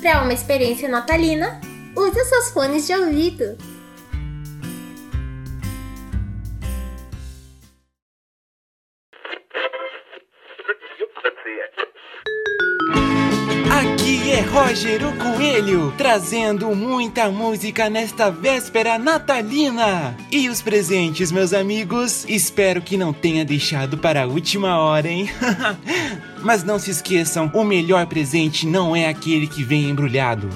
Para uma experiência natalina, use seus fones de ouvido. O Coelho, trazendo muita música nesta véspera natalina. E os presentes, meus amigos? Espero que não tenha deixado para a última hora, hein? Mas não se esqueçam, o melhor presente não é aquele que vem embrulhado.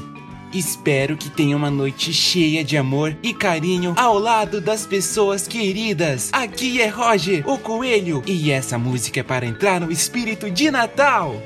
Espero que tenha uma noite cheia de amor e carinho ao lado das pessoas queridas. Aqui é Roger, o Coelho, e essa música é para entrar no espírito de Natal.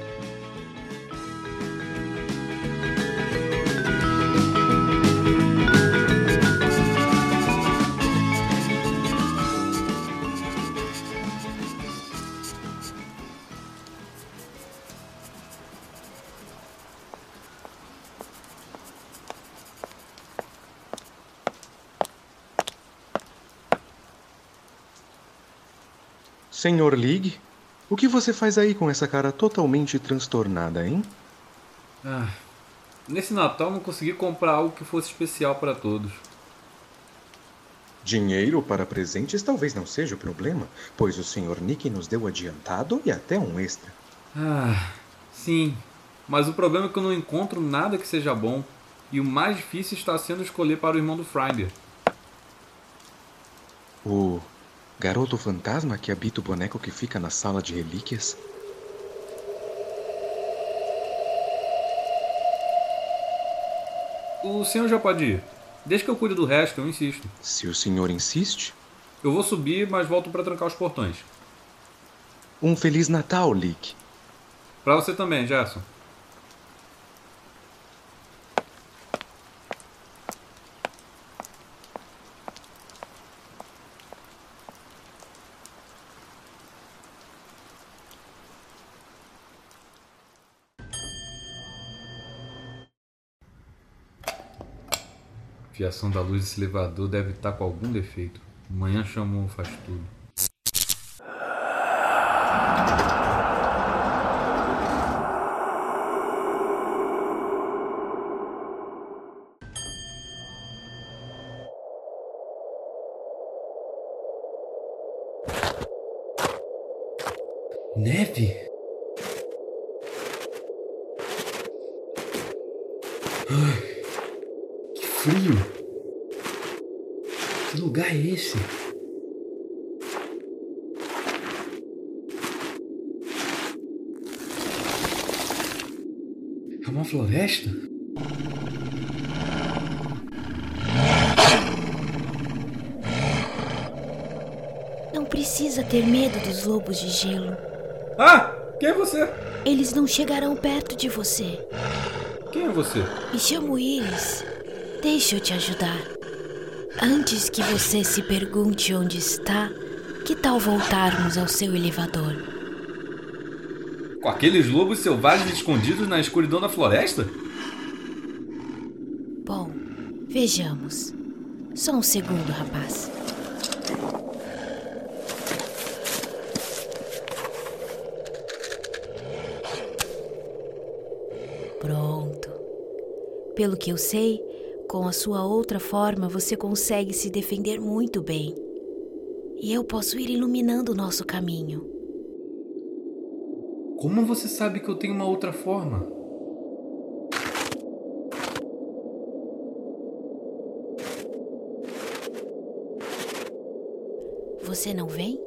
Senhor League, o que você faz aí com essa cara totalmente transtornada, hein? Ah, nesse Natal não consegui comprar algo que fosse especial para todos. Dinheiro para presentes talvez não seja o problema, pois o Sr. Nick nos deu adiantado e até um extra. Ah, sim, mas o problema é que eu não encontro nada que seja bom. E o mais difícil está sendo escolher para o irmão do Friday. O garoto fantasma que habita o boneco que fica na sala de relíquias? O senhor já pode ir. Desde que eu cuide do resto, eu insisto. Se o senhor insiste. Eu vou subir, mas volto para trancar os portões. Um Feliz Natal, Lick. Para você também, Gerson. Fiação da luz desse elevador deve estar com algum defeito. Amanhã chamou faz tudo. Neve? Ai, que frio! Que lugar é esse? É uma floresta? Não precisa ter medo dos lobos de gelo. Ah! Quem é você? Eles não chegarão perto de você. Quem é você? Me chamo Iris. Deixa eu te ajudar. Antes que você se pergunte onde está, que tal voltarmos ao seu elevador? Com aqueles lobos selvagens escondidos na escuridão da floresta? Bom, vejamos. Só um segundo, rapaz. Pronto. Pelo que eu sei, com a sua outra forma você consegue se defender muito bem. E eu posso ir iluminando o nosso caminho. Como você sabe que eu tenho uma outra forma? Você não vem?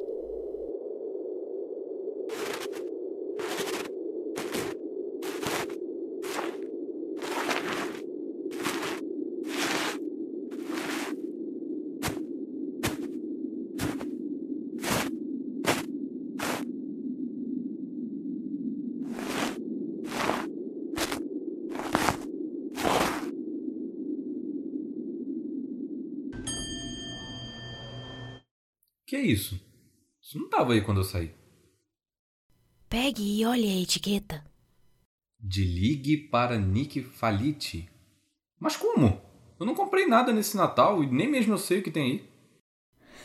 Que é isso? Isso não estava aí quando eu saí. Pegue e olhe a etiqueta. De ligue para Nick Falite. Mas como? Eu não comprei nada nesse Natal e nem mesmo eu sei o que tem aí.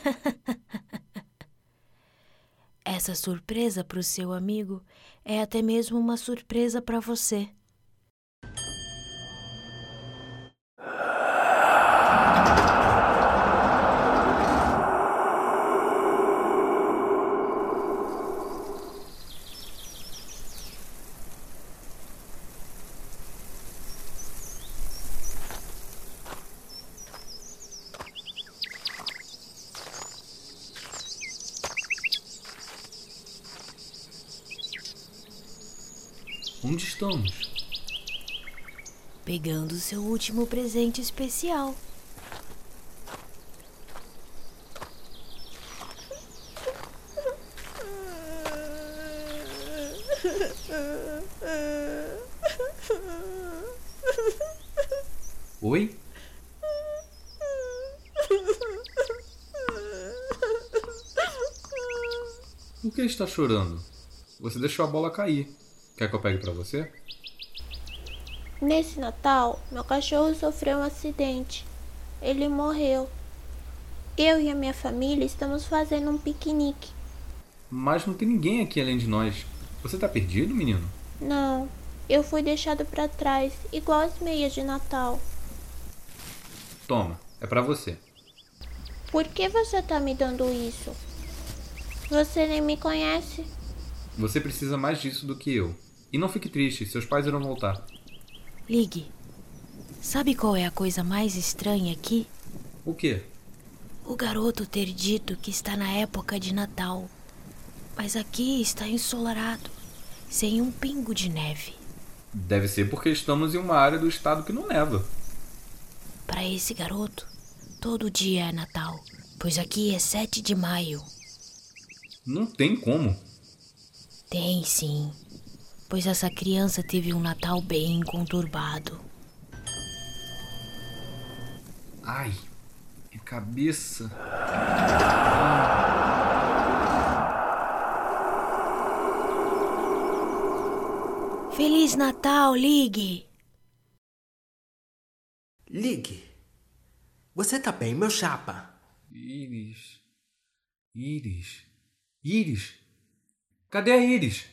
Essa surpresa para o seu amigo é até mesmo uma surpresa para você. Onde estamos? Pegando o seu último presente especial. Oi? Por que está chorando? Você deixou a bola cair. Quer que eu pegue para você? Nesse Natal, meu cachorro sofreu um acidente. Ele morreu. Eu e a minha família estamos fazendo um piquenique. Mas não tem ninguém aqui além de nós. Você tá perdido, menino? Não, eu fui deixado para trás, igual as meias de Natal. Toma, é para você. Por que você tá me dando isso? Você nem me conhece. Você precisa mais disso do que eu. E não fique triste, seus pais irão voltar. Ligue. Sabe qual é a coisa mais estranha aqui? O quê? O garoto ter dito que está na época de Natal. Mas aqui está ensolarado, sem um pingo de neve. Deve ser porque estamos em uma área do estado que não neva. Para esse garoto, todo dia é Natal, pois aqui é 7 de maio. Não tem como. Tem sim, pois essa criança teve um Natal bem conturbado. Ai, minha cabeça. Feliz Natal, Ligue! Ligue. Você tá bem, meu chapa? Iris. Iris. Iris. Cadê a Iris?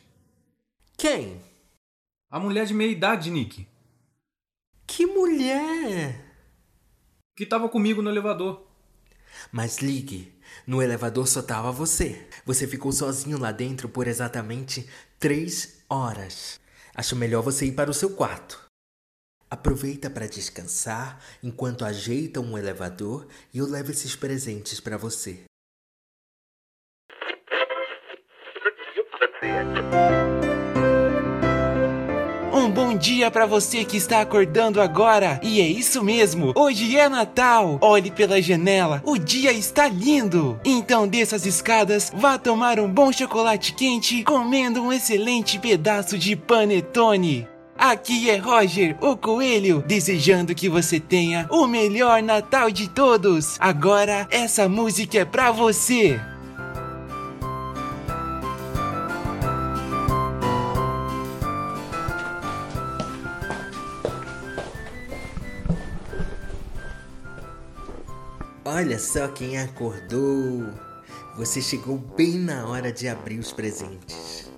Quem? A mulher de meia idade, Nick. Que mulher? Que tava comigo no elevador. Mas ligue. No elevador só tava você. Você ficou sozinho lá dentro por exatamente três horas. Acho melhor você ir para o seu quarto. Aproveita para descansar enquanto ajeitam um elevador e eu levo esses presentes para você. Bom dia para você que está acordando agora. E é isso mesmo, hoje é Natal. Olhe pela janela, o dia está lindo. Então desça as escadas, vá tomar um bom chocolate quente, comendo um excelente pedaço de panetone. Aqui é Roger, o coelho, desejando que você tenha o melhor Natal de todos. Agora essa música é pra você. Olha só quem acordou. Você chegou bem na hora de abrir os presentes.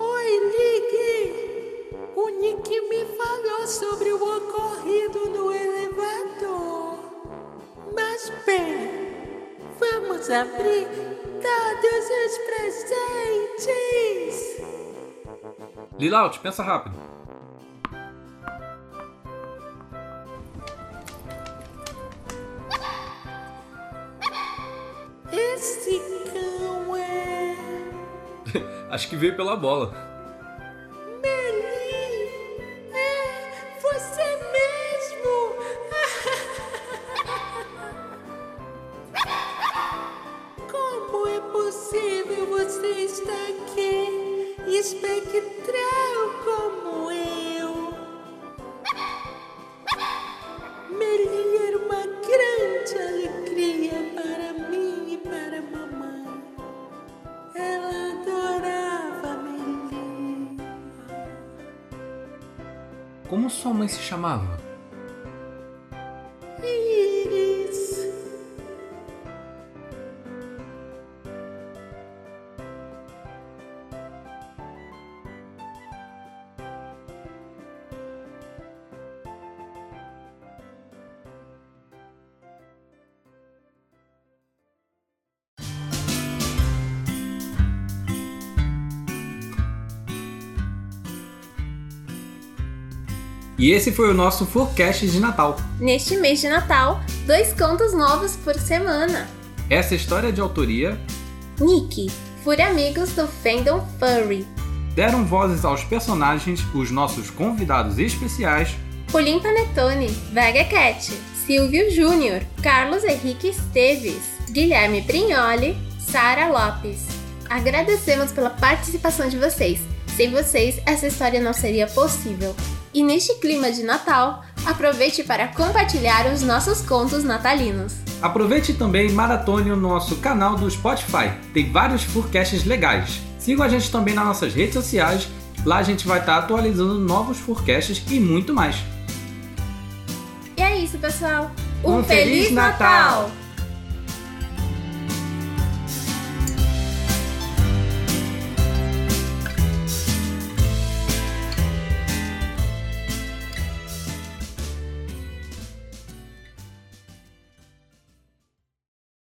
Oi, Ligue! O Nick me falou sobre o ocorrido no elevador. Mas bem, vamos abrir todos os presentes! Lilaut, pensa rápido. Acho que veio pela bola. Como sua mãe se chamava? E esse foi o nosso forecast de Natal. Neste mês de Natal, dois contos novos por semana. Essa história é de autoria Nick, Fúria Amigos do Fandom Furry. deram vozes aos personagens, os nossos convidados especiais, Pulim Panetone, Vega Cat, Silvio Júnior, Carlos Henrique Esteves, Guilherme Prignoli, Sara Lopes. Agradecemos pela participação de vocês. Sem vocês, essa história não seria possível. E neste clima de Natal, aproveite para compartilhar os nossos contos natalinos. Aproveite também e maratone o nosso canal do Spotify. Tem vários forecasts legais. Sigam a gente também nas nossas redes sociais. Lá a gente vai estar atualizando novos forecasts e muito mais. E é isso, pessoal. Um Feliz Natal!